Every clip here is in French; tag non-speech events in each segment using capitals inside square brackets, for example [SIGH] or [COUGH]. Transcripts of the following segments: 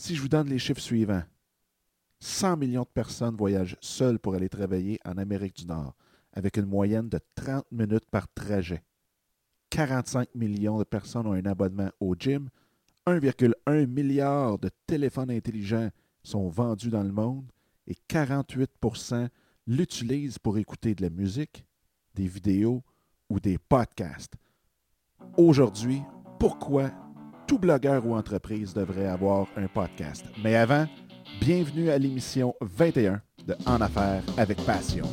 Si je vous donne les chiffres suivants, 100 millions de personnes voyagent seules pour aller travailler en Amérique du Nord, avec une moyenne de 30 minutes par trajet. 45 millions de personnes ont un abonnement au gym. 1,1 milliard de téléphones intelligents sont vendus dans le monde et 48% l'utilisent pour écouter de la musique, des vidéos ou des podcasts. Aujourd'hui, pourquoi tout blogueur ou entreprise devrait avoir un podcast? Mais avant, bienvenue à l'émission 21 de En Affaires avec Passion.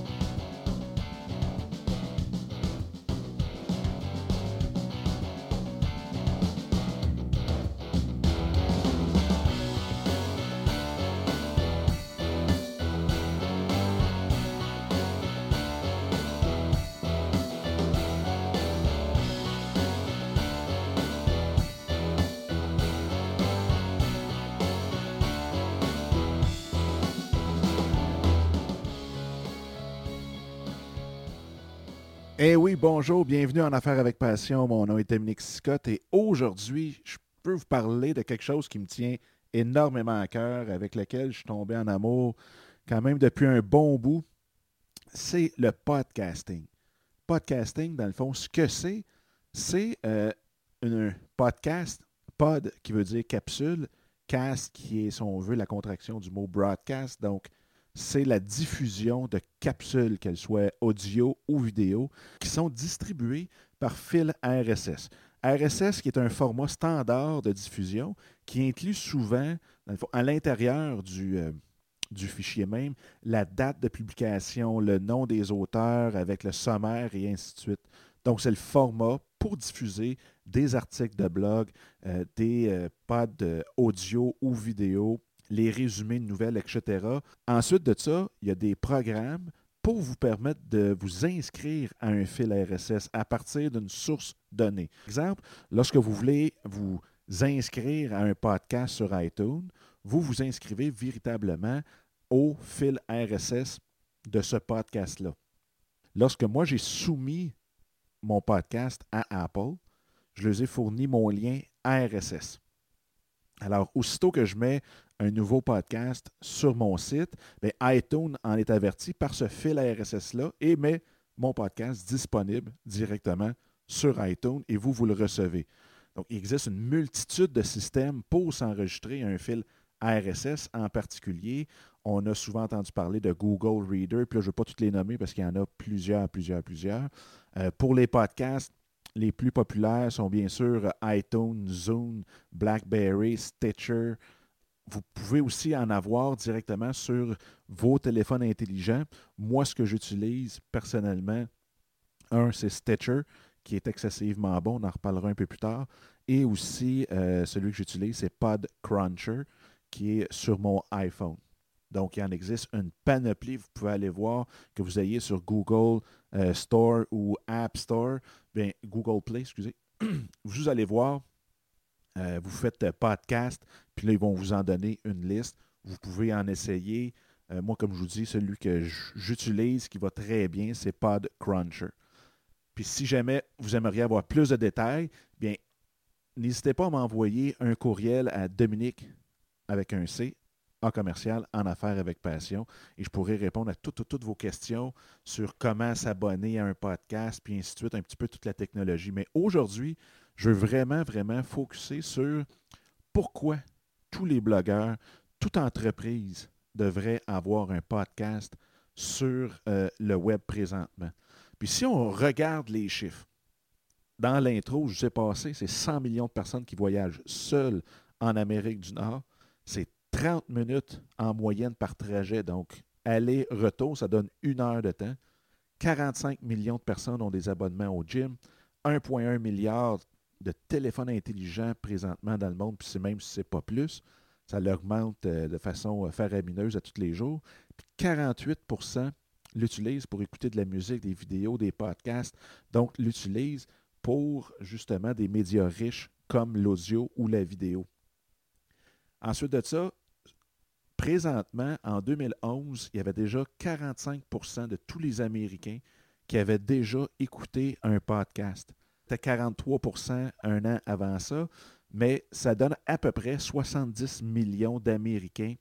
Bonjour, bienvenue en Affaires avec Passion. Mon nom est Dominique Scott et aujourd'hui, je peux vous parler de quelque chose qui me tient énormément à cœur, avec lequel je suis en amour quand même depuis un bon bout. C'est le podcasting. Podcasting, dans le fond, ce que c'est, c'est euh, un podcast, pod qui veut dire capsule, cast qui est, si on veut, la contraction du mot broadcast, donc c'est la diffusion de capsules, qu'elles soient audio ou vidéo, qui sont distribuées par fil RSS. RSS qui est un format standard de diffusion qui inclut souvent, à l'intérieur du, euh, du fichier même, la date de publication, le nom des auteurs avec le sommaire et ainsi de suite. Donc, c'est le format pour diffuser des articles de blog, euh, des euh, pods audio ou vidéo les résumés de nouvelles, etc. Ensuite de ça, il y a des programmes pour vous permettre de vous inscrire à un fil RSS à partir d'une source donnée. Exemple, lorsque vous voulez vous inscrire à un podcast sur iTunes, vous vous inscrivez véritablement au fil RSS de ce podcast-là. Lorsque moi j'ai soumis mon podcast à Apple, je leur ai fourni mon lien RSS. Alors, aussitôt que je mets un nouveau podcast sur mon site, iTunes en est averti par ce fil RSS-là et met mon podcast disponible directement sur iTunes et vous, vous le recevez. Donc, il existe une multitude de systèmes pour s'enregistrer un fil RSS en particulier. On a souvent entendu parler de Google Reader, puis là, je ne vais pas toutes les nommer parce qu'il y en a plusieurs, plusieurs, plusieurs. Euh, pour les podcasts, les plus populaires sont bien sûr iTunes, Zoom, BlackBerry, Stitcher, vous pouvez aussi en avoir directement sur vos téléphones intelligents. Moi, ce que j'utilise personnellement, un, c'est Stitcher, qui est excessivement bon, on en reparlera un peu plus tard. Et aussi, euh, celui que j'utilise, c'est PodCruncher, qui est sur mon iPhone. Donc, il en existe une panoplie. Vous pouvez aller voir que vous ayez sur Google euh, Store ou App Store, bien, Google Play, excusez. [CLEARS THROAT] vous allez voir euh, vous faites podcast, puis là, ils vont vous en donner une liste. Vous pouvez en essayer. Euh, moi, comme je vous dis, celui que j'utilise qui va très bien, c'est PodCruncher. Puis si jamais vous aimeriez avoir plus de détails, bien, n'hésitez pas à m'envoyer un courriel à Dominique avec un C, en commercial, en affaires avec passion, et je pourrai répondre à toutes, toutes vos questions sur comment s'abonner à un podcast, puis ainsi de suite, un petit peu toute la technologie. Mais aujourd'hui, je veux vraiment, vraiment focuser sur pourquoi tous les blogueurs, toute entreprise devrait avoir un podcast sur euh, le web présentement. Puis si on regarde les chiffres, dans l'intro, je sais passé, c'est 100 millions de personnes qui voyagent seules en Amérique du Nord. C'est 30 minutes en moyenne par trajet. Donc, aller-retour, ça donne une heure de temps. 45 millions de personnes ont des abonnements au gym. 1,1 milliard de téléphones intelligents présentement dans le monde, puis c'est même si ce n'est pas plus, ça l'augmente euh, de façon euh, faramineuse à tous les jours. Puis 48% l'utilisent pour écouter de la musique, des vidéos, des podcasts, donc l'utilisent pour justement des médias riches comme l'audio ou la vidéo. Ensuite de ça, présentement, en 2011, il y avait déjà 45% de tous les Américains qui avaient déjà écouté un podcast. C'était 43% un an avant ça. mais ça donne à peu près 70 millions d'Américains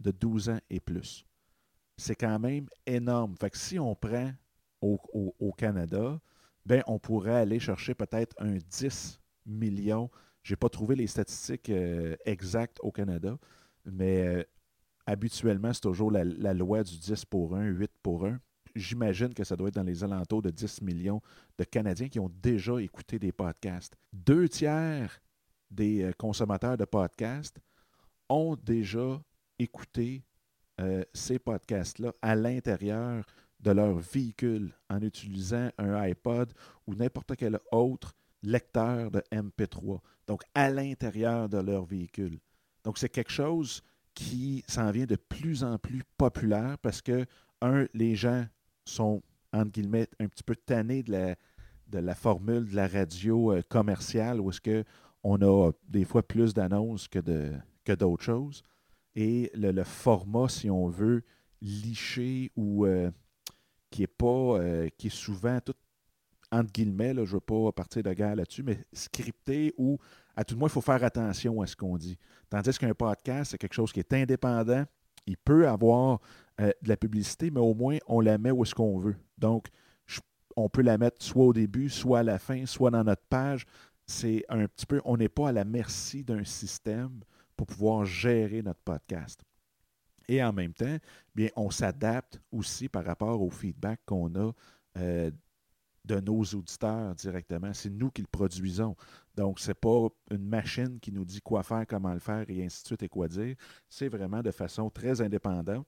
de 12 ans et plus. C'est quand même énorme. Si on prend au, Canada, ben on pourrait aller chercher peut-être un 10 millions. Je n'ai pas trouvé les statistiques euh, exactes au Canada, mais euh, habituellement, c'est toujours la, loi du 10 pour 1, 8 pour 1. J'imagine que ça doit être dans les alentours de 10 millions de Canadiens qui ont déjà écouté des podcasts. Deux tiers des euh, consommateurs de podcasts ont déjà écouté euh, ces podcasts-là à l'intérieur de leur véhicule en utilisant un iPod ou n'importe quel autre lecteur de MP3. Donc, à l'intérieur de leur véhicule. Donc, c'est quelque chose qui s'en vient de plus en plus populaire parce que, un, les gens sont, entre guillemets, un petit peu tannés de la, de la formule de la radio euh, commerciale où est-ce qu'on a des fois plus d'annonces que, de, que d'autres choses. Et le, format, si on veut, liché ou euh, qui est pas, euh, qui est souvent tout, entre guillemets, là, je ne veux pas partir de guerre là-dessus, mais scripté ou à tout le moins, il faut faire attention à ce qu'on dit. Tandis qu'un podcast, c'est quelque chose qui est indépendant. Il peut avoir euh, de la publicité, mais au moins, on la met où est-ce qu'on veut. Donc, on peut la mettre soit au début, soit à la fin, soit dans notre page. C'est un petit peu, on n'est pas à la merci d'un système pour pouvoir gérer notre podcast. Et en même temps, bien, on s'adapte aussi par rapport au feedback qu'on a euh, de nos auditeurs directement. C'est nous qui le produisons. Donc, ce n'est pas une machine qui nous dit quoi faire, comment le faire et ainsi de suite et quoi dire. C'est vraiment de façon très indépendante.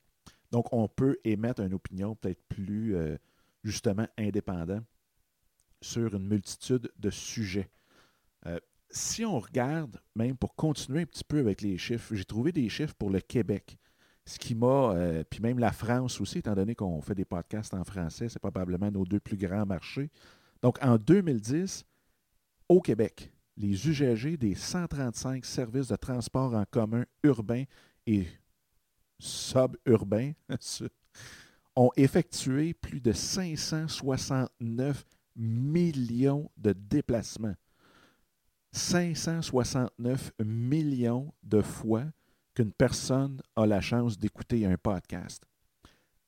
Donc, on peut émettre une opinion peut-être plus, euh, justement, indépendante sur une multitude de sujets. Euh, si on regarde, même pour continuer un petit peu avec les chiffres, j'ai trouvé des chiffres pour le Québec. Ce qui m'a, euh, puis même la France aussi, étant donné qu'on fait des podcasts en français, c'est probablement nos deux plus grands marchés. Donc, en 2010, au Québec, les UGG des 135 services de transport en commun urbains et suburbains [LAUGHS] ont effectué plus de 569 millions de déplacements. 569 millions de fois qu'une personne a la chance d'écouter un podcast.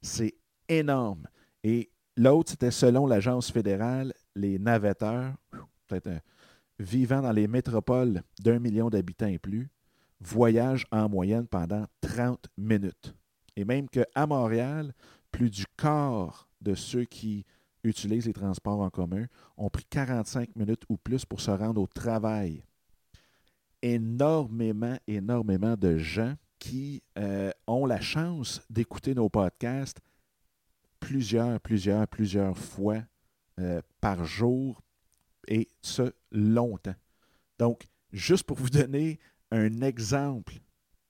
C'est énorme. Et l'autre, c'était selon l'Agence fédérale, les navetteurs, peut-être vivant dans les métropoles d'un million d'habitants et plus, voyagent en moyenne pendant 30 minutes. Et même qu'à Montréal, plus du quart de ceux qui utilisent les transports en commun ont pris 45 minutes ou plus pour se rendre au travail. Énormément, énormément de gens qui euh, ont la chance d'écouter nos podcasts plusieurs, plusieurs, plusieurs fois euh, par jour et ce, longtemps. Donc, juste pour vous donner un exemple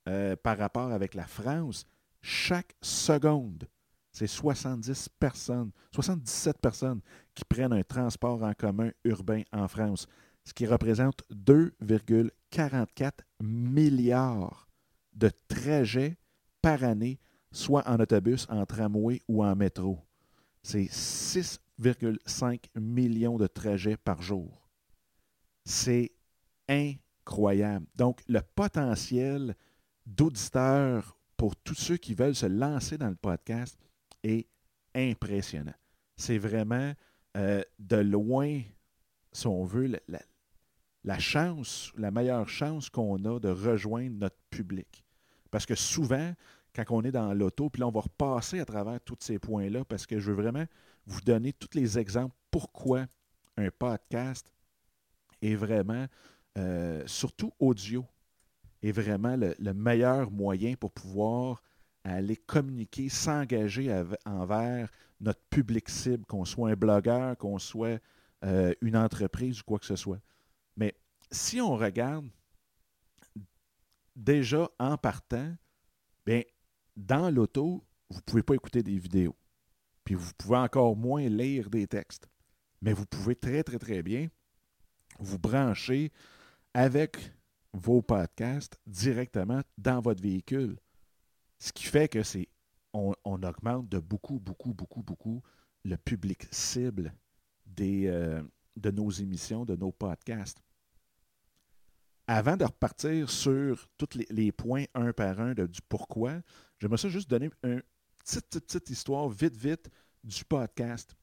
euh, par rapport avec la France, chaque seconde, c'est 70 personnes, 77 personnes qui prennent un transport en commun urbain en France, ce qui représente 2,44 milliards de trajets par année, soit en autobus, en tramway ou en métro. C'est 6,5 millions de trajets par jour. C'est incroyable. Donc, le potentiel d'auditeurs pour tous ceux qui veulent se lancer dans le podcast est impressionnant. C'est vraiment euh, de loin, si on veut, la, chance, la meilleure chance qu'on a de rejoindre notre public. Parce que souvent, quand on est dans l'auto, puis là, on va repasser à travers tous ces points-là, parce que je veux vraiment vous donner tous les exemples pourquoi un podcast est vraiment, euh, surtout audio, est vraiment le, meilleur moyen pour pouvoir aller communiquer, s'engager envers notre public cible, qu'on soit un blogueur, qu'on soit euh, une entreprise ou quoi que ce soit. Mais si on regarde déjà en partant, bien, dans l'auto, vous ne pouvez pas écouter des vidéos. Puis vous pouvez encore moins lire des textes. Mais vous pouvez très, très, très bien vous brancher avec vos podcasts directement dans votre véhicule. Ce qui fait que c'est on, augmente de beaucoup, beaucoup, beaucoup, beaucoup le public cible des, euh, de nos émissions, de nos podcasts. avant de repartir sur tous les, points un par un du pourquoi, j'aimerais ça juste donner une petite, petite, histoire vite, vite du podcast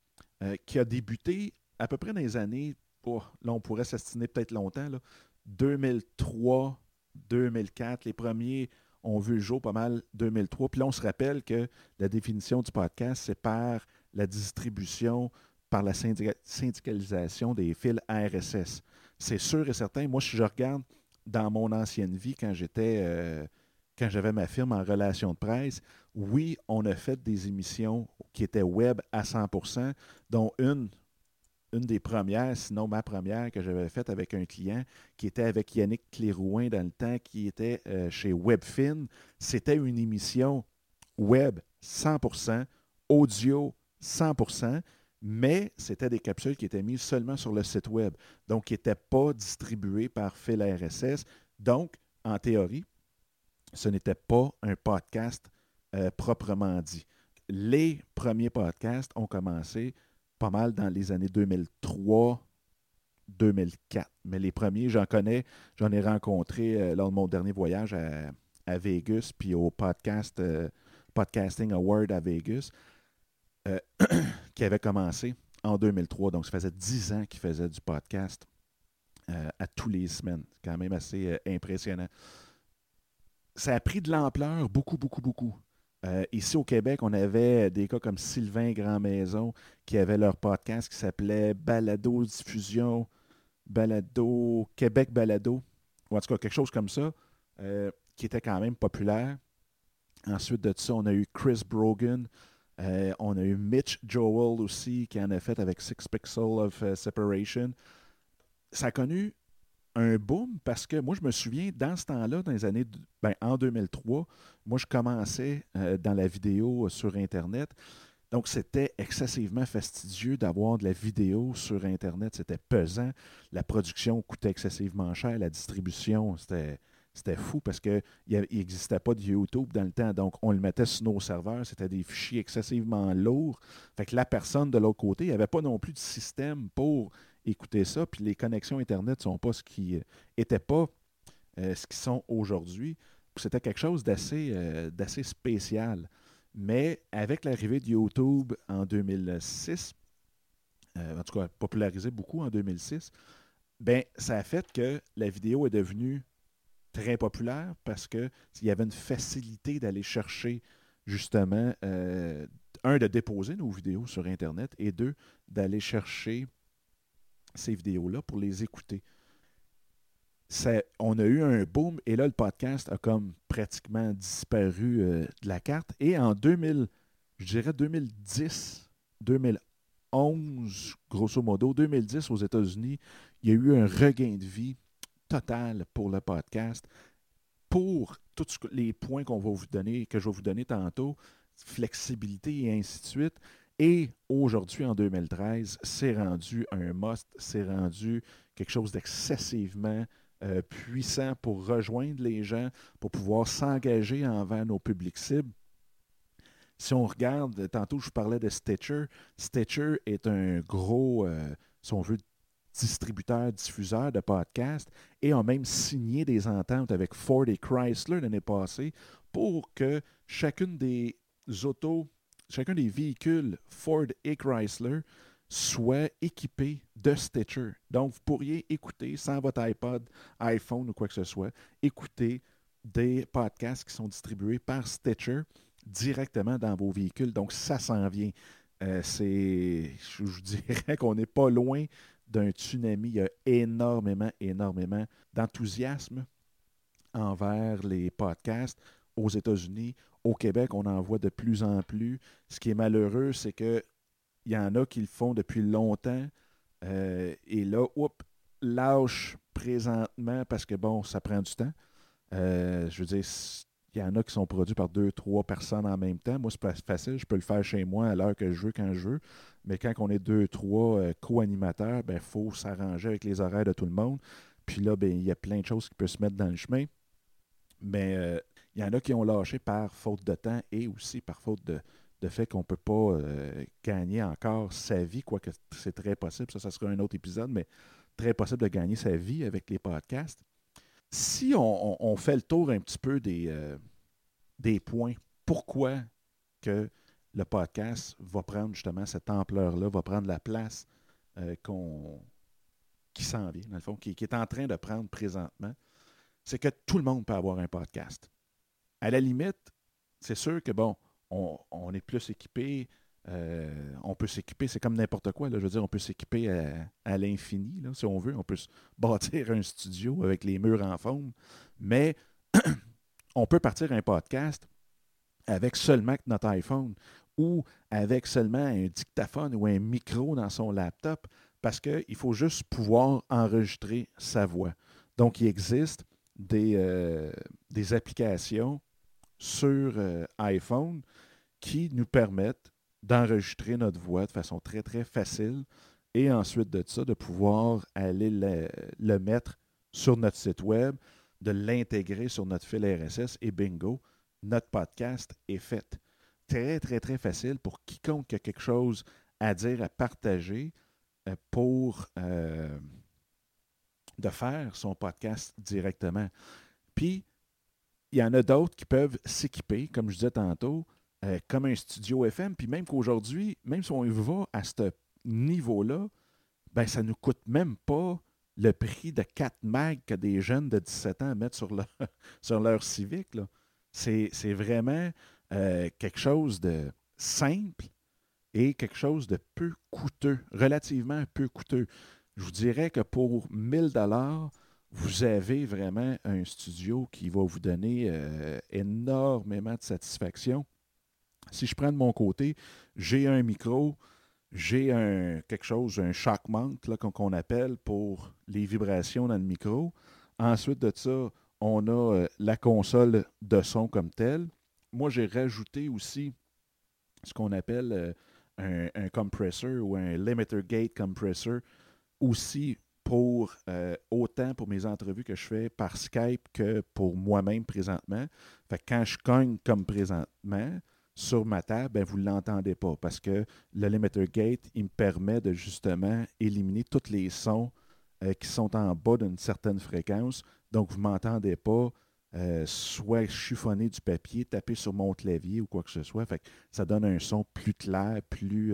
euh, qui a débuté à peu près dans les années, oh, là on pourrait s'estimer peut-être longtemps, 2003, 2004, les premiers ont vu le jour pas mal 2003. Puis là, on se rappelle que la définition du podcast, c'est par la distribution, par la syndicalisation des fils RSS. C'est sûr et certain. Moi, si je regarde dans mon ancienne vie, quand j'étais, euh, quand j'avais ma firme en relation de presse, oui, on a fait des émissions qui étaient web à 100%, dont une, une des premières, sinon ma première que j'avais faite avec un client, qui était avec Yannick Clérouin dans le temps, qui était euh, chez Webfin. C'était une émission web 100%, audio 100%, mais c'était des capsules qui étaient mises seulement sur le site web, donc qui n'étaient pas distribuées par fil RSS. Donc, en théorie, ce n'était pas un podcast euh, proprement dit. Les premiers podcasts ont commencé pas mal dans les années 2003, 2004. Mais les premiers, j'en connais, j'en ai rencontré euh, lors de mon dernier voyage à, Vegas, puis au podcast euh, Podcasting Award à Vegas. Euh, [CLEARS THROAT] qui avait commencé en 2003. Donc, ça faisait dix ans qu'il faisait du podcast à tous les semaines. C'est quand même assez impressionnant. Ça a pris de l'ampleur, beaucoup, beaucoup, beaucoup. Ici au Québec, on avait des cas comme Sylvain Grand-Maison qui avait leur podcast qui s'appelait Balado Diffusion, Balado, Québec Balado, ou en tout cas quelque chose comme ça, qui était quand même populaire. Ensuite de ça, on a eu Chris Brogan, euh, on a eu Mitch Joel aussi qui en a fait avec Six Pixels of euh, Separation. Ça a connu un boom parce que moi, je me souviens, dans ce temps-là, dans les années, ben, en 2003, moi, je commençais euh, dans la vidéo sur Internet. Donc, c'était excessivement fastidieux d'avoir de la vidéo sur Internet. C'était pesant. La production coûtait excessivement cher. La distribution, c'était c'était fou parce qu'il n'existait pas de YouTube dans le temps. Donc, on le mettait sur nos serveurs. C'était des fichiers excessivement lourds. Fait que la personne de l'autre côté, il n'y avait pas non plus de système pour écouter ça. Puis les connexions Internet ne sont pas ce qui n'étaient euh, pas euh, ce qu'ils sont aujourd'hui. C'était quelque chose euh, d'assez spécial. Mais avec l'arrivée de YouTube en 2006, en tout cas popularisé beaucoup en 2006, ben, ça a fait que la vidéo est devenue très populaire parce qu'il y avait une facilité d'aller chercher justement, un, de déposer nos vidéos sur Internet et deux, d'aller chercher ces vidéos-là pour les écouter. on a eu un boom et là, le podcast a comme pratiquement disparu euh, de la carte. Et en 2000, je dirais 2010, 2011, grosso modo, 2010 aux États-Unis, il y a eu un regain de vie total pour le podcast. Pour tous les points qu'on va vous donner, que je vais vous donner tantôt, flexibilité et ainsi de suite. Et aujourd'hui, en 2013, c'est rendu un must, c'est rendu quelque chose d'excessivement euh, puissant pour rejoindre les gens, pour pouvoir s'engager envers nos publics cibles. Si on regarde, tantôt je parlais de Stitcher, Stitcher est un gros, euh, si on veut, distributeurs, diffuseurs de podcasts et ont même signé des ententes avec Ford et Chrysler l'année passée pour que chacune des autos, chacun des véhicules Ford et Chrysler soit équipé de Stitcher. Donc, vous pourriez écouter sans votre iPod, iPhone ou quoi que ce soit, écouter des podcasts qui sont distribués par Stitcher directement dans vos véhicules. Donc, ça s'en vient. Euh, c'est, je [LAUGHS] dirais qu'on n'est pas loin d'un tsunami. Il y a énormément, énormément d'enthousiasme envers les podcasts aux États-Unis. Au Québec, on en voit de plus en plus. Ce qui est malheureux, c'est qu'il y en a qui le font depuis longtemps. Euh, et là, oups, lâche présentement parce que, bon, ça prend du temps. Euh, je veux dire, il y en a qui sont produits par deux, trois personnes en même temps. Moi, c'est facile, je peux le faire chez moi à l'heure que je veux, quand je veux. Mais quand on est deux, trois euh, co-animateurs, il ben, faut s'arranger avec les horaires de tout le monde. Puis là, ben, il y a plein de choses qui peuvent se mettre dans le chemin. Mais il y en a qui ont lâché par faute de temps et aussi par faute de, fait qu'on ne peut pas euh, gagner encore sa vie, quoique c'est très possible. Ça, ça sera un autre épisode, mais très possible de gagner sa vie avec les podcasts. si on, fait le tour un petit peu des, euh, des points, pourquoi que le podcast va prendre justement cette ampleur-là, va prendre la place euh, qu'on, qui s'en vient, dans le fond, qui, est en train de prendre présentement, c'est que tout le monde peut avoir un podcast. À la limite, c'est sûr que, bon, on, est plus équipé, euh, on peut s'équiper, c'est comme n'importe quoi. Je veux dire, on peut s'équiper à, l'infini, si on veut. On peut [LAUGHS] bâtir un studio avec les murs en forme. Mais [CLEARS THROAT] on peut partir un podcast avec seulement notre iPhone ou avec seulement un dictaphone ou un micro dans son laptop parce qu'il faut juste pouvoir enregistrer sa voix. Donc, il existe des, euh, des applications sur euh, iPhone qui nous permettent d'enregistrer notre voix de façon très, très facile et ensuite de ça, de pouvoir aller le, mettre sur notre site web, de l'intégrer sur notre fil RSS et bingo, notre podcast est fait. Très, très, très facile pour quiconque a quelque chose à dire, à partager euh, pour euh, de faire son podcast directement. Puis, il y en a d'autres qui peuvent s'équiper, comme je disais tantôt, euh, comme un studio FM. Puis même qu'aujourd'hui, même si on va à ce niveau-là, ben, ça ne nous coûte même pas le prix de 4 mags que des jeunes de 17 ans mettent sur leur, [LAUGHS] sur leur Civic. C'est, vraiment euh, quelque chose de simple et quelque chose de peu coûteux, relativement peu coûteux. Je vous dirais que pour 1000 dollars, vous avez vraiment un studio qui va vous donner euh, énormément de satisfaction. Si je prends de mon côté, j'ai un micro, j'ai un, quelque chose, un shock mount qu'on appelle pour les vibrations dans le micro. Ensuite de ça, on a euh, la console de son comme telle. Moi, j'ai rajouté aussi ce qu'on appelle euh, un, un, compressor ou un limiter gate compressor aussi pour euh, autant pour mes entrevues que je fais par Skype que pour moi-même présentement. Fait quand je cogne comme présentement, sur ma table, ben, vous ne l'entendez pas parce que le limiter gate, il me permet de justement éliminer tous les sons euh, qui sont en bas d'une certaine fréquence. Donc, vous ne m'entendez pas euh, soit chiffonner du papier, taper sur mon clavier ou quoi que ce soit. Fait ça donne un son plus clair, plus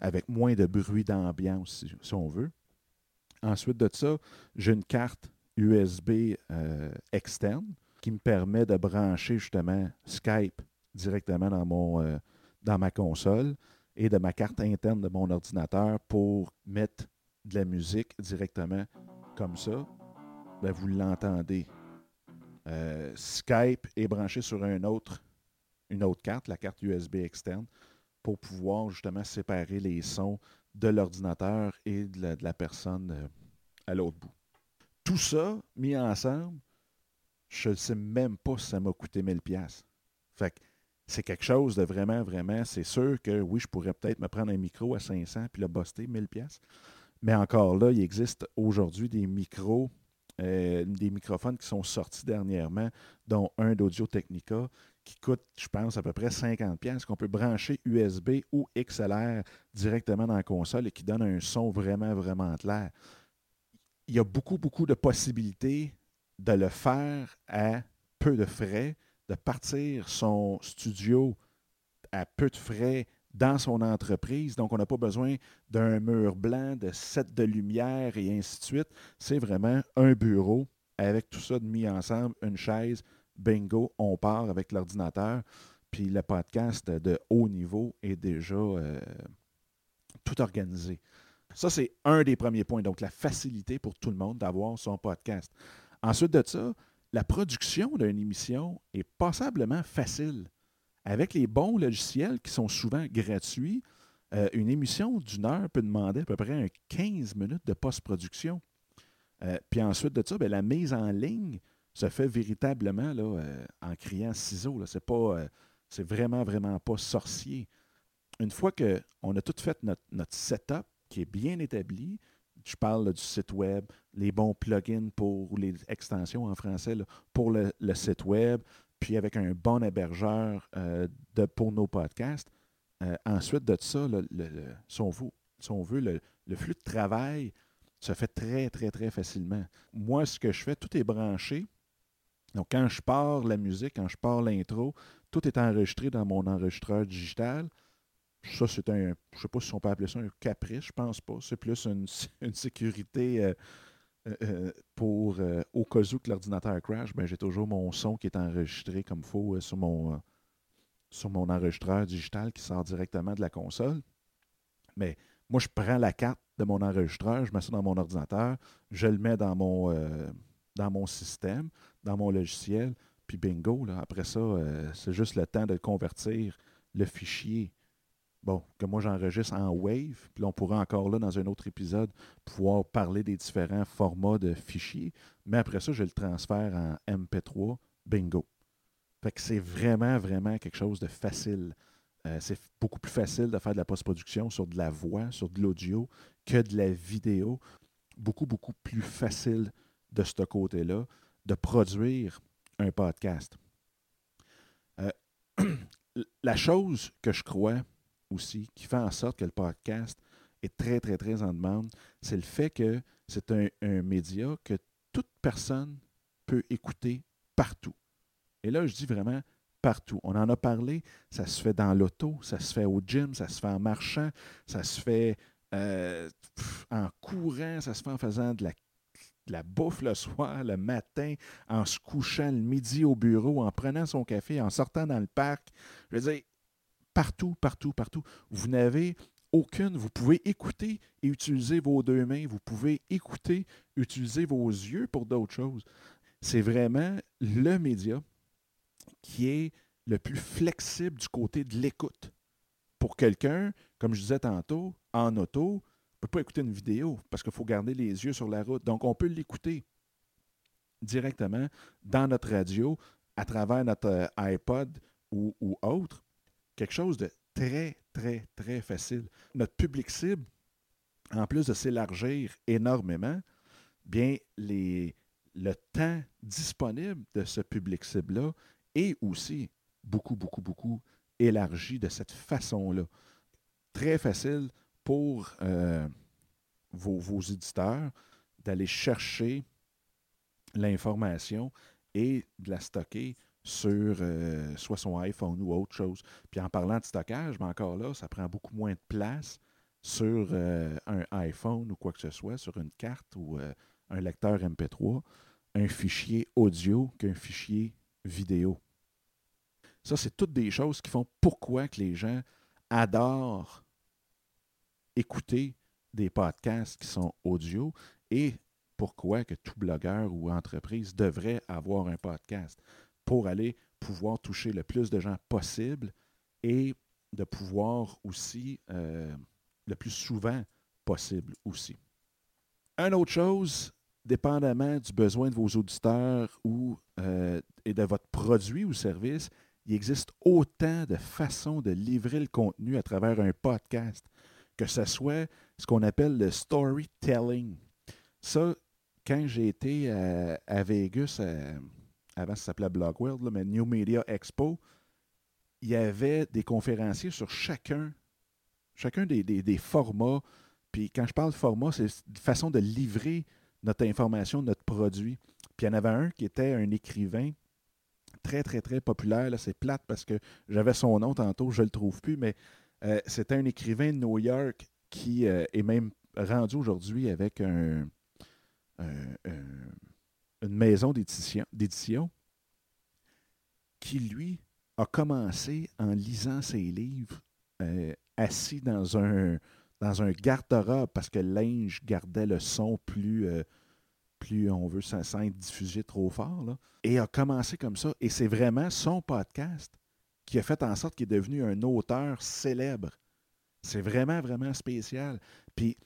avec moins de bruit d'ambiance, si, on veut. Ensuite de ça, j'ai une carte USB externe qui me permet de brancher justement Skype directement dans, mon, euh, dans ma console et de ma carte interne de mon ordinateur pour mettre de la musique directement comme ça. Ben, vous l'entendez. Euh, Skype est branché sur autre, une autre carte, la carte USB externe, pour pouvoir justement séparer les sons de l'ordinateur et de la, personne euh, à l'autre bout. Tout ça mis ensemble, je ne sais même pas si ça m'a coûté 1000$. Fait que c'est quelque chose de vraiment, vraiment, c'est sûr que oui, je pourrais peut-être me prendre un micro à 500 puis le buster 1000 pièces. Mais encore là, il existe aujourd'hui des micros, euh, des microphones qui sont sortis dernièrement, dont un d'Audio Technica qui coûte, je pense, à peu près 50 pièces qu'on peut brancher USB ou XLR directement dans la console et qui donne un son vraiment, vraiment clair. Il y a beaucoup, beaucoup de possibilités de le faire à peu de frais de partir son studio à peu de frais dans son entreprise. Donc, on n'a pas besoin d'un mur blanc, de set de lumière et ainsi de suite. C'est vraiment un bureau avec tout ça mis ensemble, une chaise, bingo, on part avec l'ordinateur. Puis le podcast de haut niveau est déjà euh, tout organisé. Ça, c'est un des premiers points. Donc, la facilité pour tout le monde d'avoir son podcast. Ensuite de ça, la production d'une émission est passablement facile. Avec les bons logiciels qui sont souvent gratuits, euh, une émission d'une heure peut demander à peu près un 15 minutes de post-production. Euh, puis ensuite de ça, ben, la mise en ligne se fait véritablement là, euh, en criant ciseaux. C'est pas c'est vraiment, vraiment pas sorcier. Une fois qu'on a tout fait notre, setup qui est bien établi, je parle du site web, les bons plugins pour les extensions en français pour le, site web, puis avec un bon hébergeur euh, de, pour nos podcasts. Euh, ensuite de ça, le, si on veut, le, flux de travail se fait très, très, très facilement. Moi, ce que je fais, tout est branché. Donc, quand je pars la musique, quand je pars l'intro, tout est enregistré dans mon enregistreur digital. Ça, c'est un, je sais pas si on peut appeler ça un caprice, je pense pas. C'est plus une, [LAUGHS] sécurité euh, euh, euh, pour, au cas où que l'ordinateur crash, ben, j'ai toujours mon son qui est enregistré comme il faut sur, mon, sur mon enregistreur digital qui sort directement de la console. Mais moi, je prends la carte de mon enregistreur, je mets ça dans mon ordinateur, je le mets dans mon, dans mon système, dans mon logiciel, puis bingo, là, après ça, c'est juste le temps de convertir le fichier bon, que moi j'enregistre en Wave, puis on pourra encore là, dans un autre épisode, pouvoir parler des différents formats de fichiers. Mais après ça, je le transfère en MP3, bingo. Fait que c'est vraiment, vraiment quelque chose de facile. Euh, c'est beaucoup plus facile de faire de la post-production sur de la voix, sur de l'audio, que de la vidéo. Beaucoup, beaucoup plus facile de ce côté-là, de produire un podcast. Euh, [CLEARS THROAT] la chose que je crois aussi, qui fait en sorte que le podcast est très, très, très en demande, c'est le fait que c'est un, média que toute personne peut écouter partout. Et là, je dis vraiment partout. On en a parlé, ça se fait dans l'auto, ça se fait au gym, ça se fait en marchant, ça se fait euh, en courant, ça se fait en faisant de la, de la bouffe le soir, le matin, en se couchant le midi au bureau, en prenant son café, en sortant dans le parc. Je veux dire, partout, partout, partout. Vous n'avez aucune. Vous pouvez écouter et utiliser vos deux mains. Vous pouvez écouter, utiliser vos yeux pour d'autres choses. C'est vraiment le média qui est le plus flexible du côté de l'écoute. Pour quelqu'un, comme je disais tantôt, en auto, ne peut pas écouter une vidéo parce qu'il faut garder les yeux sur la route. Donc, on peut l'écouter directement dans notre radio, à travers notre euh, iPod ou autre quelque chose de très, très, très facile. Notre public cible, en plus de s'élargir énormément, bien, les, le temps disponible de ce public cible-là est aussi beaucoup, beaucoup, beaucoup élargi de cette façon-là. Très facile pour euh, vos, éditeurs d'aller chercher l'information et de la stocker sur euh, soit son iPhone ou autre chose. Puis en parlant de stockage, mais encore là, ça prend beaucoup moins de place sur euh, un iPhone ou quoi que ce soit, sur une carte ou un lecteur MP3, un fichier audio qu'un fichier vidéo. Ça, c'est toutes des choses qui font pourquoi que les gens adorent écouter des podcasts qui sont audio et pourquoi que tout blogueur ou entreprise devrait avoir un podcast pour aller pouvoir toucher le plus de gens possible et de pouvoir aussi euh, le plus souvent possible aussi. Une autre chose, dépendamment du besoin de vos auditeurs ou, euh, et de votre produit ou service, il existe autant de façons de livrer le contenu à travers un podcast, que ce soit ce qu'on appelle le storytelling. Ça, quand j'ai été à, à Vegas, à, avant ça s'appelait Blockworld, mais New Media Expo, il y avait des conférenciers sur chacun, chacun des, formats. Puis quand je parle format, c'est une façon de livrer notre information, notre produit. Puis il y en avait un qui était un écrivain très, très, très populaire. C'est plate parce que j'avais son nom tantôt, je ne le trouve plus, mais euh, c'était un écrivain de New York qui euh, est même rendu aujourd'hui avec un, une maison d'édition qui, lui, a commencé en lisant ses livres euh, assis dans un, dans un garde-robe parce que linge gardait le son plus, euh, plus on veut, sans, être diffusé trop fort. Là, et a commencé comme ça. Et c'est vraiment son podcast qui a fait en sorte qu'il est devenu un auteur célèbre. C'est vraiment, vraiment spécial. Puis,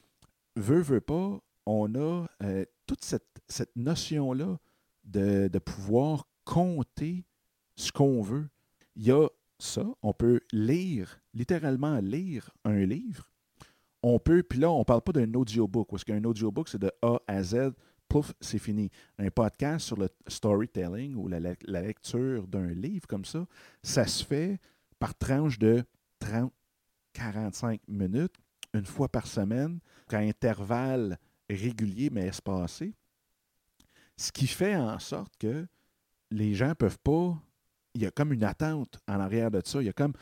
veut, veut pas, on a euh, toute cette, notion-là de, pouvoir compter ce qu'on veut. Il y a ça, on peut lire, littéralement lire un livre. On peut, puis là, on ne parle pas d'un audiobook, parce qu'un audiobook, c'est de A à Z, pouf, c'est fini. Un podcast sur le storytelling ou la, lecture d'un livre comme ça, ça se fait par tranche de 30, 45 minutes, une fois par semaine, qu'à intervalles régulier mais espacé. Ce qui fait en sorte que les gens ne peuvent pas. Il y a comme une attente en arrière de ça. Il y a comme.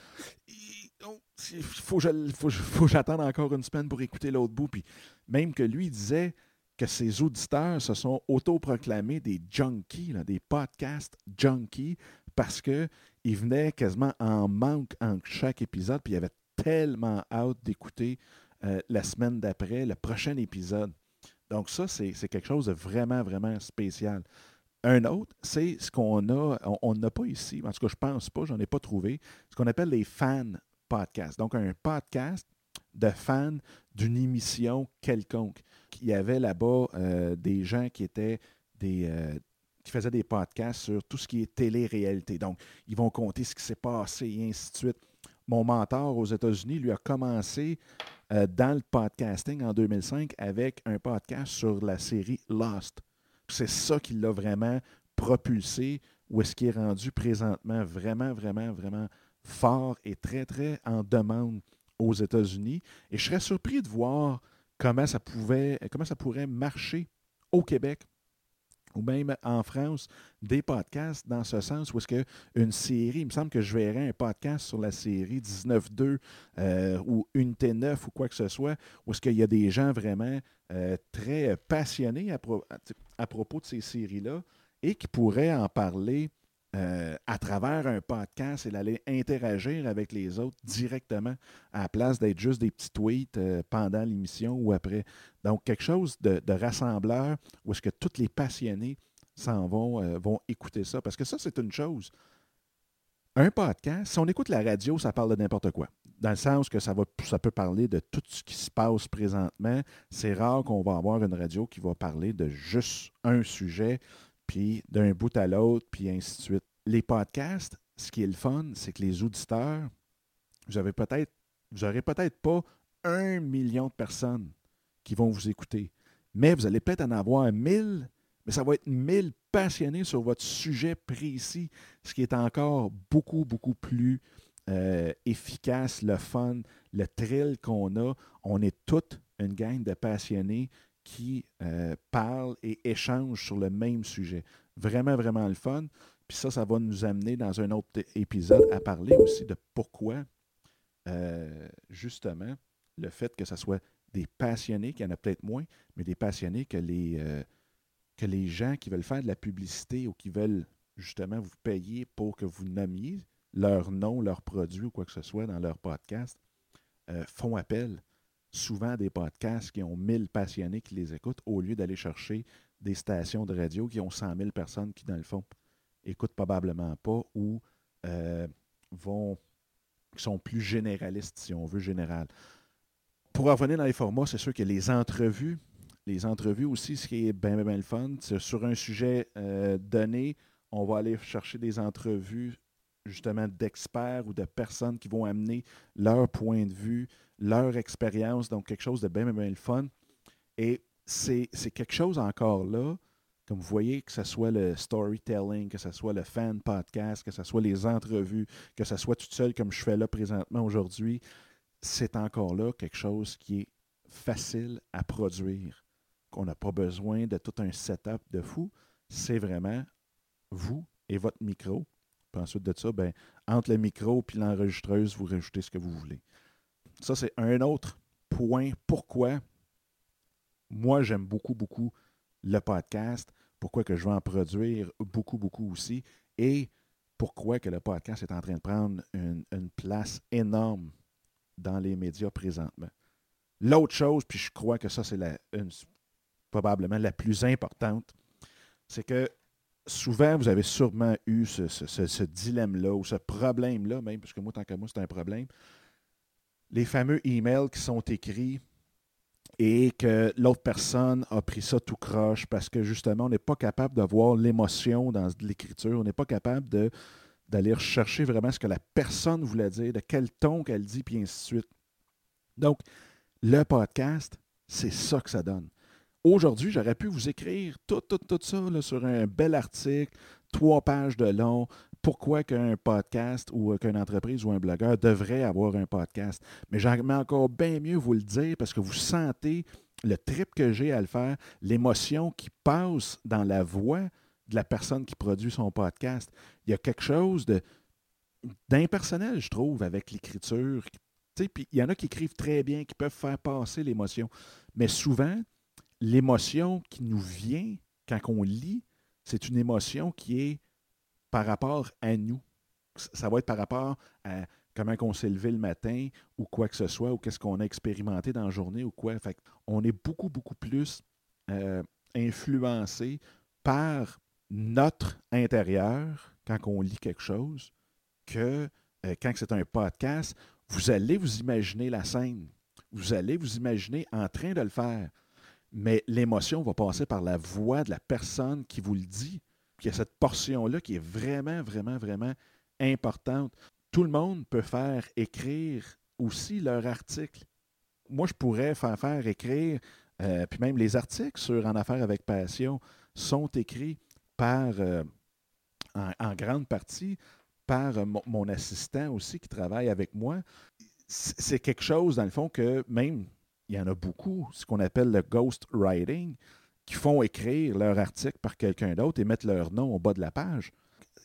Il faut que j'attende encore une semaine pour écouter l'autre bout. Puis même que lui disait que ses auditeurs se sont autoproclamés des junkies, des podcasts junkies, parce qu'ils venaient quasiment en manque en chaque épisode, puis il y avait tellement hâte d'écouter euh, la semaine d'après le prochain épisode. Donc ça, c'est quelque chose de vraiment, vraiment spécial. Un autre, c'est ce qu'on a, on n'a pas ici, en tout cas, je pense pas, j'en ai pas trouvé, ce qu'on appelle les fan podcasts. Donc, un podcast de fans d'une émission quelconque. Il y avait là-bas euh, des gens qui étaient des, euh, qui faisaient des podcasts sur tout ce qui est télé-réalité. Donc, ils vont compter ce qui s'est passé et ainsi de suite. Mon mentor aux États-Unis, lui, a commencé euh, dans le podcasting en 2005 avec un podcast sur la série Lost. C'est ça qui l'a vraiment propulsé, où est-ce qu'il est rendu présentement vraiment, vraiment, vraiment fort et très, très en demande aux États-Unis. Et je serais surpris de voir comment ça, pouvait, comment ça pourrait marcher au Québec ou même en France, des podcasts dans ce sens, où est-ce qu'une série, il me semble que je verrais un podcast sur la série 19-2 euh, ou Unité 9 ou quoi que ce soit, où est-ce qu'il y a des gens vraiment euh, très passionnés à propos de ces séries-là et qui pourraient en parler euh, à travers un podcast et d'aller interagir avec les autres directement à la place d'être juste des petits tweets euh, pendant l'émission ou après. Donc, quelque chose de, rassembleur où est-ce que tous les passionnés s'en vont, euh, vont écouter ça. Parce que ça, c'est une chose. Un podcast, si on écoute la radio, ça parle de n'importe quoi. Dans le sens que ça, peut parler de tout ce qui se passe présentement. C'est rare qu'on va avoir une radio qui va parler de juste un sujet puis d'un bout à l'autre, puis ainsi de suite. Les podcasts, ce qui est le fun, c'est que les auditeurs, vous avez peut-être, n'aurez peut-être pas un million de personnes qui vont vous écouter, mais vous allez peut-être en avoir mille, mais ça va être mille passionnés sur votre sujet précis, ce qui est encore beaucoup, beaucoup plus euh, efficace, le fun, le thrill qu'on a. On est toute une gang de passionnés qui euh, parlent et échangent sur le même sujet. Vraiment, vraiment le fun. Puis ça, ça va nous amener dans un autre épisode à parler aussi de pourquoi, euh, justement, le fait que ce soit des passionnés, qu'il y en a peut-être moins, mais des passionnés que les, euh, que les gens qui veulent faire de la publicité ou qui veulent justement vous payer pour que vous nommiez leur nom, leur produit ou quoi que ce soit dans leur podcast, font appel souvent des podcasts qui ont 1000 passionnés qui les écoutent au lieu d'aller chercher des stations de radio qui ont 100 000 personnes qui, dans le fond, écoutent probablement pas ou euh, vont sont plus généralistes, si on veut, général. Pour revenir dans les formats, c'est sûr que les entrevues, les entrevues aussi, ce qui est bien, bien, le fun, c'est sur un sujet euh, donné, on va aller chercher des entrevues justement d'experts ou de personnes qui vont amener leur point de vue, leur expérience, donc quelque chose de bien, bien, le fun. Et c'est quelque chose encore là, comme vous voyez, que ce soit le storytelling, que ce soit le fan podcast, que ce soit les entrevues, que ce soit tout seul comme je fais là présentement aujourd'hui, c'est encore là quelque chose qui est facile à produire, qu'on n'a pas besoin de tout un setup de fou. C'est vraiment vous et votre micro. Puis ensuite de ça, ben, entre le micro et l'enregistreuse, vous rajoutez ce que vous voulez. Ça, c'est un autre point. Pourquoi moi, j'aime beaucoup, beaucoup le podcast. Pourquoi que je vais en produire beaucoup, beaucoup aussi. Et pourquoi que le podcast est en train de prendre une, place énorme dans les médias présentement. L'autre chose, puis je crois que ça, c'est la, probablement la plus importante, c'est que souvent, vous avez sûrement eu ce, ce dilemme-là ou ce problème-là, même, parce que moi, tant que moi, c'est un problème les fameux emails qui sont écrits et que l'autre personne a pris ça tout croche parce que justement, on n'est pas capable de voir l'émotion dans l'écriture, on n'est pas capable d'aller chercher vraiment ce que la personne voulait dire, de quel ton qu'elle dit, puis ainsi de suite. Donc, le podcast, c'est ça que ça donne. Aujourd'hui, j'aurais pu vous écrire tout, tout, tout ça sur un bel article, trois pages de long, pourquoi qu'un podcast ou qu'une entreprise ou un blogueur devrait avoir un podcast. Mais j'aimerais encore bien mieux vous le dire parce que vous sentez le trip que j'ai à le faire, l'émotion qui passe dans la voix de la personne qui produit son podcast. Il y a quelque chose de d'impersonnel, je trouve, avec l'écriture. Il y en a qui écrivent très bien, qui peuvent faire passer l'émotion. Mais souvent, l'émotion qui nous vient quand on lit, c'est une émotion qui est par rapport à nous? Ça va être par rapport à comment on s'est levé le matin ou quoi que ce soit, ou qu'est-ce qu'on a expérimenté dans la journée ou quoi? Fait on est beaucoup, beaucoup plus euh, influencé par notre intérieur quand on lit quelque chose que euh, quand c'est un podcast. Vous allez vous imaginer la scène. Vous allez vous imaginer en train de le faire. Mais l'émotion va passer par la voix de la personne qui vous le dit. Il y a cette portion-là qui est vraiment, vraiment, vraiment importante tout le monde peut faire écrire aussi leur article. Moi, je pourrais faire faire écrire, euh, puis même les articles sur En Affaires avec Passion sont écrits par, euh, en, grande partie, par euh, mon, assistant aussi qui travaille avec moi. C'est quelque chose, dans le fond, que même, il y en a beaucoup, ce qu'on appelle le ghost writing, qui font écrire leur article par quelqu'un d'autre et mettre leur nom au bas de la page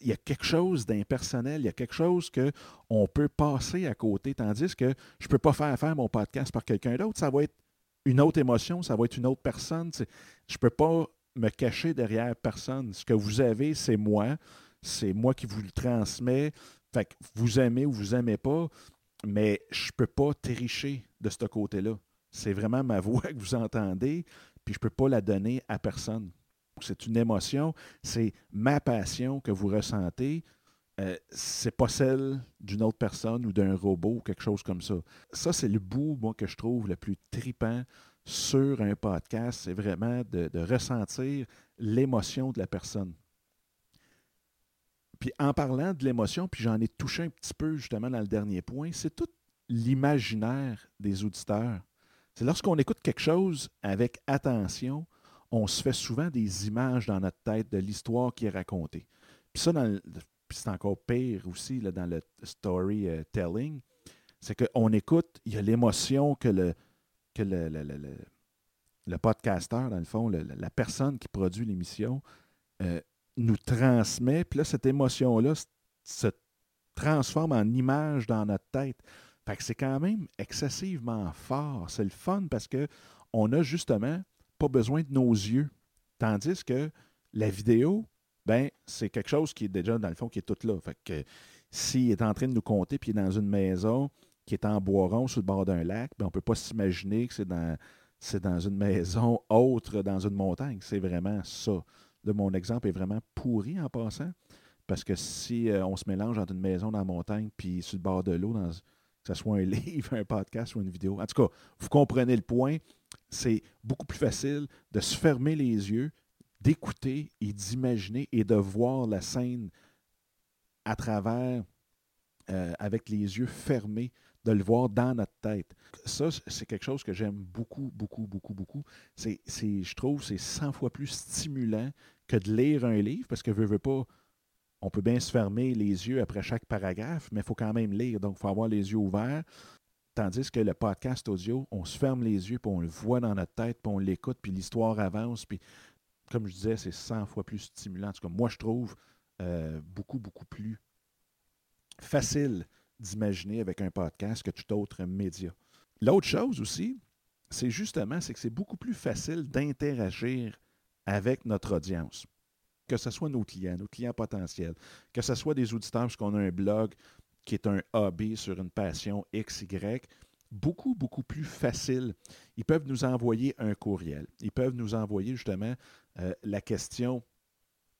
il y a quelque chose d'impersonnel, il y a quelque chose qu'on peut passer à côté, tandis que je ne peux pas faire faire mon podcast par quelqu'un d'autre. Ça va être une autre émotion, ça va être une autre personne. Je ne peux pas me cacher derrière personne. Ce que vous avez, c'est moi. C'est moi qui vous le transmets. Fait que vous aimez ou vous n'aimez pas, mais je ne peux pas tricher de ce côté-là. C'est vraiment ma [LAUGHS] voix que vous entendez, puis je ne peux pas la donner à personne c'est une émotion, c'est ma passion que vous ressentez. Euh, c'est pas celle d'une autre personne ou d'un robot ou quelque chose comme ça. Ça, c'est le bout, moi, que je trouve le plus tripant sur un podcast. C'est vraiment de, ressentir l'émotion de la personne. Puis en parlant de l'émotion, puis j'en ai touché un petit peu justement dans le dernier point, c'est tout l'imaginaire des auditeurs. C'est lorsqu'on écoute quelque chose avec attention, on se fait souvent des images dans notre tête de l'histoire qui est racontée. Puis ça, c'est encore pire aussi là, dans le storytelling, c'est qu'on écoute, il y a l'émotion que le, que le, le, podcasteur, dans le fond, la personne qui produit l'émission, euh, nous transmet. Puis là, cette émotion-là se transforme en image dans notre tête. Fait que c'est quand même excessivement fort. C'est le fun parce que on a justement pas besoin de nos yeux. Tandis que la vidéo, ben, c'est quelque chose qui est déjà, dans le fond, qui est tout là. Fait que s'il est en train de nous compter, puis il est dans une maison qui est en bois rond sur le bord d'un lac, ben, on ne peut pas s'imaginer que c'est dans, une [LAUGHS] maison autre, dans une montagne. C'est vraiment ça. Mon exemple est vraiment pourri en passant, parce que si euh, on se mélange entre une maison dans la montagne, puis sur le bord de l'eau, dans, que ce soit un [LAUGHS] livre, un podcast ou une vidéo, en tout cas, vous comprenez le point c'est beaucoup plus facile de se fermer les yeux, d'écouter et d'imaginer et de voir la scène à travers, euh, avec les yeux fermés, de le voir dans notre tête. Ça, c'est quelque chose que j'aime beaucoup, beaucoup, beaucoup, beaucoup. Je trouve c'est 100 fois plus stimulant que de lire un livre, parce que veut, veut pas, on peut bien se fermer les yeux après chaque paragraphe, mais il faut quand même lire. Donc, il faut avoir les yeux ouverts. Tandis que le podcast audio, on se ferme les yeux, puis on le voit dans notre tête, puis on l'écoute, puis l'histoire avance. Puis, comme je disais, c'est 100 fois plus stimulant. Moi, je trouve euh, beaucoup, beaucoup plus facile d'imaginer avec un podcast que tout autre média. L'autre chose aussi, c'est justement c'est que c'est beaucoup plus facile d'interagir avec notre audience. Que ce soit nos clients, nos clients potentiels, que ce soit des auditeurs, parce qu'on a un blog, qui est un hobby sur une passion XY, beaucoup, beaucoup plus facile. Ils peuvent nous envoyer un courriel. Ils peuvent nous envoyer justement euh, la question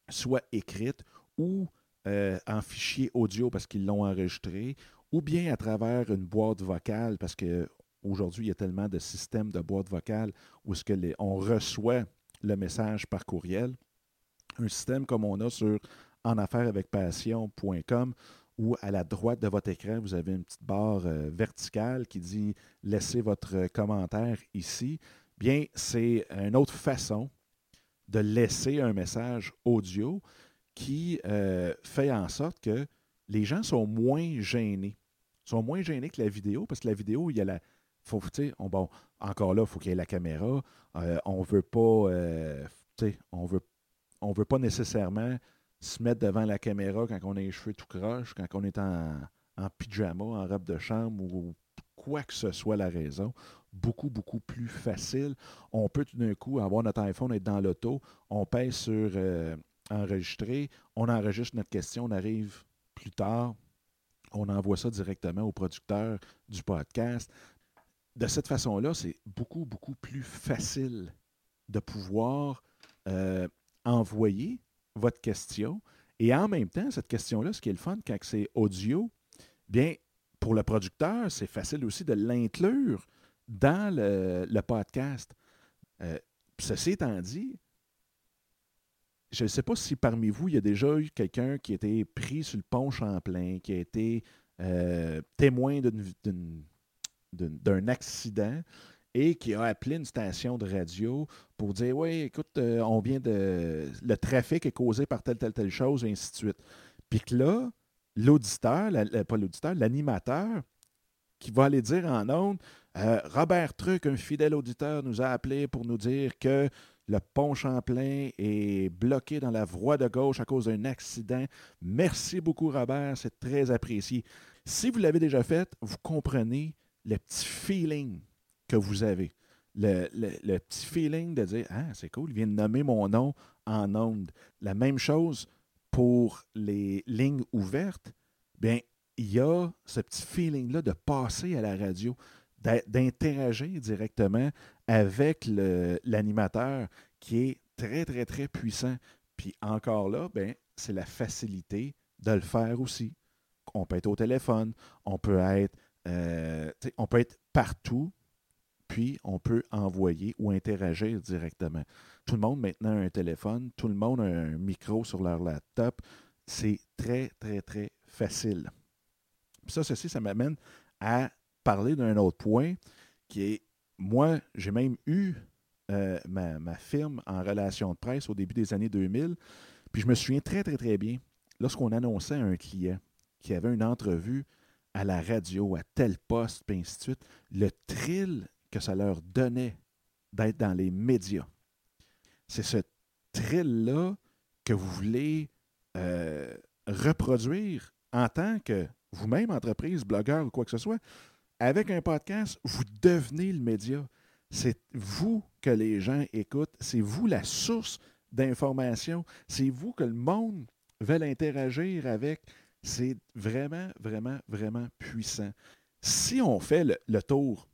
soit écrite ou euh, en fichier audio parce qu'ils l'ont enregistré, ou bien à travers une boîte vocale parce qu'aujourd'hui, il y a tellement de systèmes de boîte vocale où ce que on reçoit le message par courriel. Un système comme on a sur enaffairevecpassion.com ou à la droite de votre écran, vous avez une petite barre euh, verticale qui dit Laissez votre commentaire ici. Bien, c'est une autre façon de laisser un message audio qui euh, fait en sorte que les gens sont moins gênés. sont moins gênés que la vidéo, parce que la vidéo, il y a la faut, on, bon, encore là, il faut qu'il y ait la caméra. Euh, on veut pas, euh, on veut, on veut pas nécessairement se mettre devant la caméra quand on a les cheveux tout croche, quand on est en, en pyjama, en robe de chambre ou quoi que ce soit la raison. Beaucoup, beaucoup plus facile. On peut tout d'un coup avoir notre iPhone, être dans l'auto, on pèse sur euh, enregistrer, on enregistre notre question, on arrive plus tard, on envoie ça directement au producteur du podcast. De cette façon-là, c'est beaucoup, beaucoup plus facile de pouvoir euh, envoyer votre question. Et en même temps, cette question-là, ce qui est le fun quand c'est audio, bien, pour le producteur, c'est facile aussi de l'inclure dans le, podcast. Euh, ceci étant dit, je ne sais pas si parmi vous, il y a déjà eu quelqu'un qui a été pris sur le pont Champlain, qui a été euh, témoin d'un accident et qui a appelé une station de radio pour dire Oui, écoute, euh, on vient de. Le trafic est causé par telle, telle, telle chose, et ainsi de suite. Puis que là, l'auditeur, pas l'auditeur, l'animateur, qui va aller dire en ondes euh, Robert Truc, un fidèle auditeur, nous a appelé pour nous dire que le pont Champlain est bloqué dans la voie de gauche à cause d'un accident. Merci beaucoup, Robert, c'est très apprécié. Si vous l'avez déjà fait, vous comprenez le petit feeling que vous avez. Le, petit feeling de dire Ah, c'est cool, il vient de nommer mon nom en ondes. La même chose pour les lignes ouvertes. Bien, il y a ce petit feeling-là de passer à la radio, d'interagir directement avec l'animateur qui est très, très, très puissant. Puis encore là, ben, c'est la facilité de le faire aussi. On peut être au téléphone, on peut être, euh, on peut être partout, puis on peut envoyer ou interagir directement. Tout le monde maintenant a un téléphone, tout le monde a un micro sur leur laptop. C'est très, très, très facile. Ça, ceci, ça m'amène à parler d'un autre point qui est, moi, j'ai même eu euh, ma, firme en relation de presse au début des années 2000. Puis je me souviens très, très, très bien, lorsqu'on annonçait à un client qui avait une entrevue à la radio, à tel poste, puis ainsi de suite, le thrill que ça leur donnait d'être dans les médias. C'est ce thrill-là que vous voulez euh, reproduire en tant que vous-même, entreprise, blogueur ou quoi que ce soit, avec un podcast, vous devenez le média. C'est vous que les gens écoutent, c'est vous la source d'information, c'est vous que le monde veut interagir avec. C'est vraiment, vraiment, vraiment puissant. Si on fait le, tour,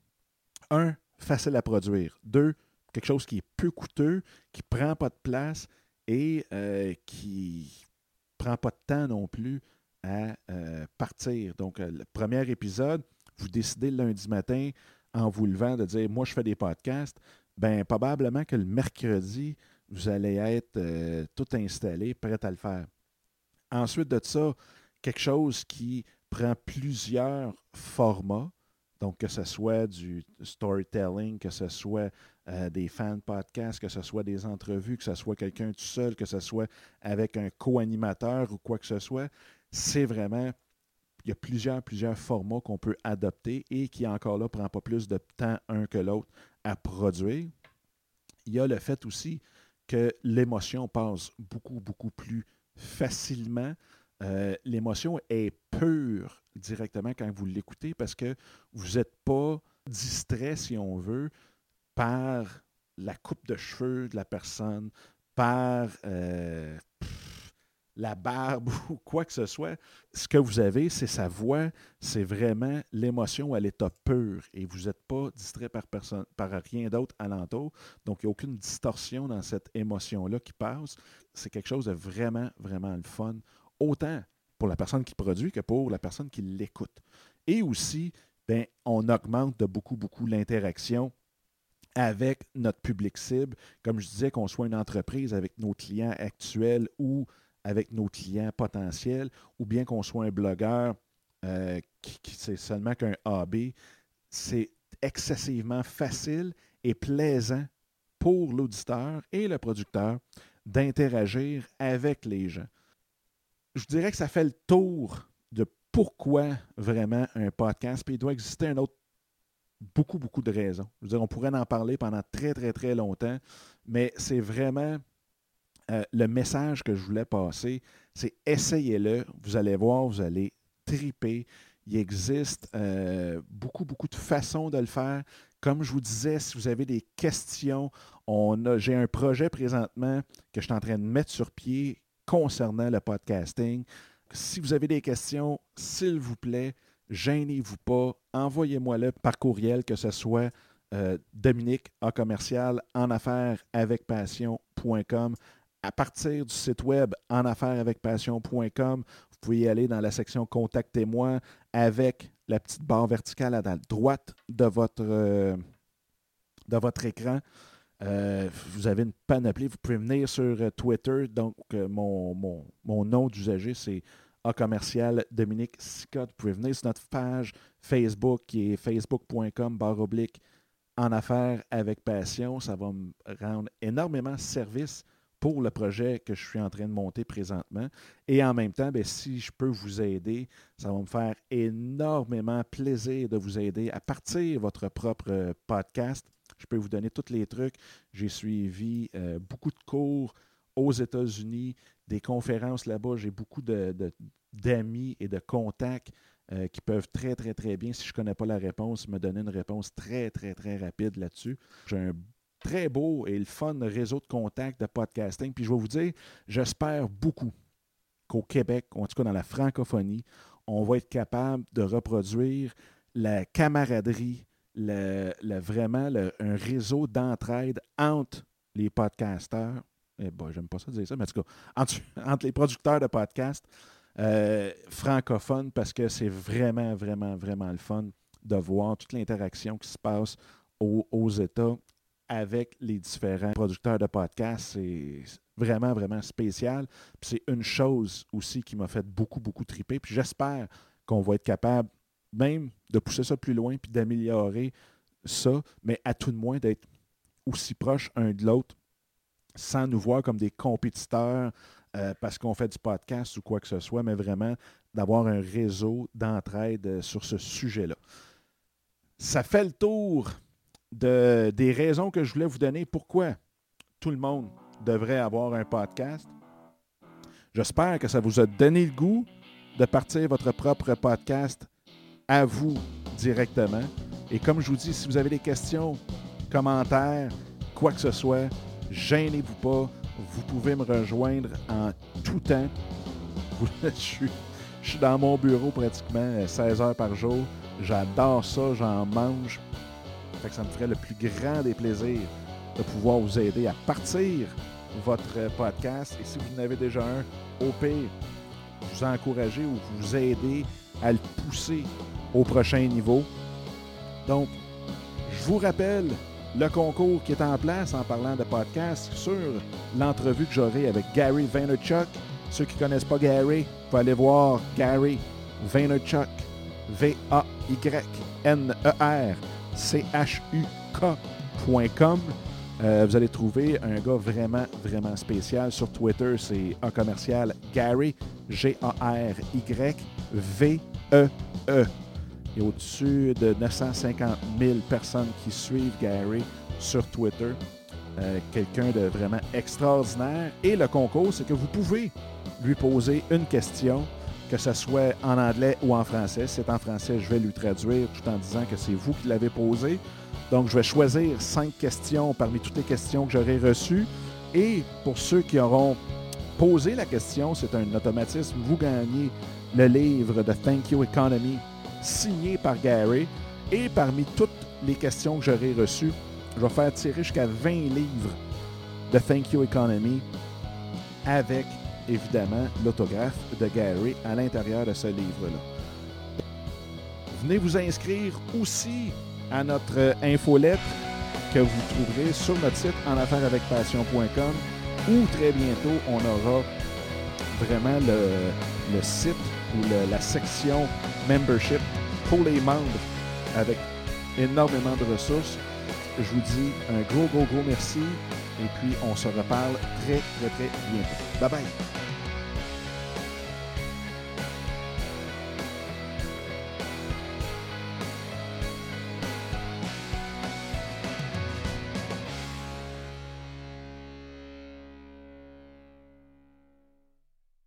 un, facile à produire, deux, quelque chose qui est peu coûteux, qui ne prend pas de place et euh, qui ne prend pas de temps non plus à euh, partir. Donc, euh, le premier épisode, vous décidez le lundi matin en vous levant de dire Moi, je fais des podcasts. Bien, probablement que le mercredi, vous allez être euh, tout installé, prêt à le faire. Ensuite de ça, quelque chose qui prend plusieurs formats. Donc, que ce soit du storytelling, que ce soit des fan podcasts, que ce soit des entrevues, que ce soit quelqu'un tout seul, que ce soit avec un co-animateur ou quoi que ce soit c'est vraiment, il y a plusieurs, plusieurs formats qu'on peut adopter et qui encore là ne prend pas plus de temps un que l'autre à produire. Il y a le fait aussi que l'émotion passe beaucoup, beaucoup plus facilement. Euh, l'émotion est pure directement quand vous l'écoutez parce que vous n'êtes pas distrait, si on veut, par la coupe de cheveux de la personne, par euh, la barbe [LAUGHS] ou quoi que ce soit, ce que vous avez, c'est sa voix, c'est vraiment l'émotion à l'état pur et vous n'êtes pas distrait par, personne, par rien d'autre alentour. Donc, il n'y a aucune distorsion dans cette émotion-là qui passe. C'est quelque chose de vraiment, vraiment le fun, autant pour la personne qui produit que pour la personne qui l'écoute. Et aussi, ben, on augmente de beaucoup, beaucoup l'interaction avec notre public cible. Comme je disais, qu'on soit une entreprise avec nos clients actuels ou avec nos clients potentiels, ou bien qu'on soit un blogueur euh, qui, c'est seulement qu'un AB, c'est excessivement facile et plaisant pour l'auditeur et le producteur d'interagir avec les gens. Je dirais que ça fait le tour de pourquoi vraiment un podcast, puis il doit exister un autre beaucoup, beaucoup de raisons. Je veux dire, on pourrait en parler pendant très, très, très longtemps, mais c'est vraiment euh, le message que je voulais passer. C'est essayez-le. Vous allez voir, vous allez triper. Il existe euh, beaucoup, beaucoup de façons de le faire. Comme je vous disais, si vous avez des questions, j'ai un projet présentement que je suis en train de mettre sur pied concernant le podcasting. Si vous avez des questions, s'il vous plaît, gênez-vous pas, envoyez-moi-le par courriel, que ce soit euh, Dominique A commercial en affaires avec passion.com. À partir du site web en affaires avec passion.com, vous pouvez y aller dans la section Contactez-moi avec la petite barre verticale à la droite de votre, euh, de votre écran. Euh, vous avez une panoplie. Vous pouvez venir sur Twitter. Donc, mon, mon, nom d'usager, c'est A commercial Dominique Scott. Vous pouvez venir sur notre page Facebook qui est facebook.com barre en affaires avec passion. Ça va me rendre énormément service pour le projet que je suis en train de monter présentement. Et en même temps, bien, si je peux vous aider, ça va me faire énormément plaisir de vous aider à partir votre propre podcast. Je peux vous donner tous les trucs. J'ai suivi euh, beaucoup de cours aux États-Unis, des conférences là-bas. J'ai beaucoup d'amis et de contacts euh, qui peuvent très, très, très bien, si je ne connais pas la réponse, me donner une réponse très, très, très rapide là-dessus. J'ai un très beau et le fun réseau de contacts de podcasting. Puis je vais vous dire, j'espère beaucoup qu'au Québec, en tout cas dans la francophonie, on va être capable de reproduire la camaraderie, le, vraiment un réseau d'entraide entre les podcasteurs. Eh ben, j'aime pas ça dire ça, mais en tout cas, entre [LAUGHS] les producteurs de podcasts, euh, francophone parce que c'est vraiment, vraiment, vraiment le fun de voir toute l'interaction qui se passe aux, États avec les différents producteurs de podcasts. C'est vraiment, vraiment spécial. c'est une chose aussi qui m'a fait beaucoup, beaucoup triper. Puis j'espère qu'on va être capable même de pousser ça plus loin puis d'améliorer ça, mais à tout de moins d'être aussi proche un de l'autre sans nous voir comme des compétiteurs euh, parce qu'on fait du podcast ou quoi que ce soit, mais vraiment d'avoir un réseau d'entraide euh, sur ce sujet-là. Ça fait le tour de, des raisons que je voulais vous donner pourquoi tout le monde devrait avoir un podcast. J'espère que ça vous a donné le goût de partir votre propre podcast à vous directement. Et comme je vous dis, si vous avez des questions, commentaires, quoi que ce soit, gênez-vous pas vous pouvez me rejoindre en tout temps. [LAUGHS] je, suis, dans mon bureau pratiquement 16 euh, heures par jour. J'adore ça, j'en mange. Fait que ça me ferait le plus grand des plaisirs de pouvoir vous aider à partir votre podcast. Et si vous en avez déjà un, au pire, vous encourager ou vous aider à le pousser au prochain niveau. Donc, je vous rappelle le concours qui est en place en parlant de podcast sur l'entrevue que j'aurai avec Gary Vaynerchuk. Ceux qui ne connaissent pas Gary, vous aller voir Gary Vaynerchuk, V-A-Y-N-E-R-C-H-U-K.com. Euh, vous allez trouver un gars vraiment, vraiment spécial. Sur Twitter, c'est un commercial Gary, G-A-R-Y, V-E-E. -E. Il a au-dessus de 950 000 personnes qui suivent Gary sur Twitter. Euh, quelqu'un de vraiment extraordinaire. Et le concours, c'est que vous pouvez lui poser une question, que ce soit en anglais ou en français. Si c'est en français, je vais lui traduire tout en disant que c'est vous qui l'avez posé. Donc, je vais choisir cinq questions parmi toutes les questions que j'aurai reçues. Et pour ceux qui auront posé la question, c'est un automatisme. Vous gagnez le livre de Thank You Economy signé par Gary. Et parmi toutes les questions que j'aurai reçues, je vais faire tirer jusqu'à 20 livres de Thank You Economy avec, évidemment, l'autographe de Gary à l'intérieur de ce livre-là. Venez vous inscrire aussi à notre infolettre que vous trouverez sur notre site en affaires avec passion.com où très bientôt on aura vraiment le, site ou la section membership pour les membres avec énormément de ressources. Je vous dis un gros, gros, gros merci et puis on se reparle très, très, très bientôt. Bye bye!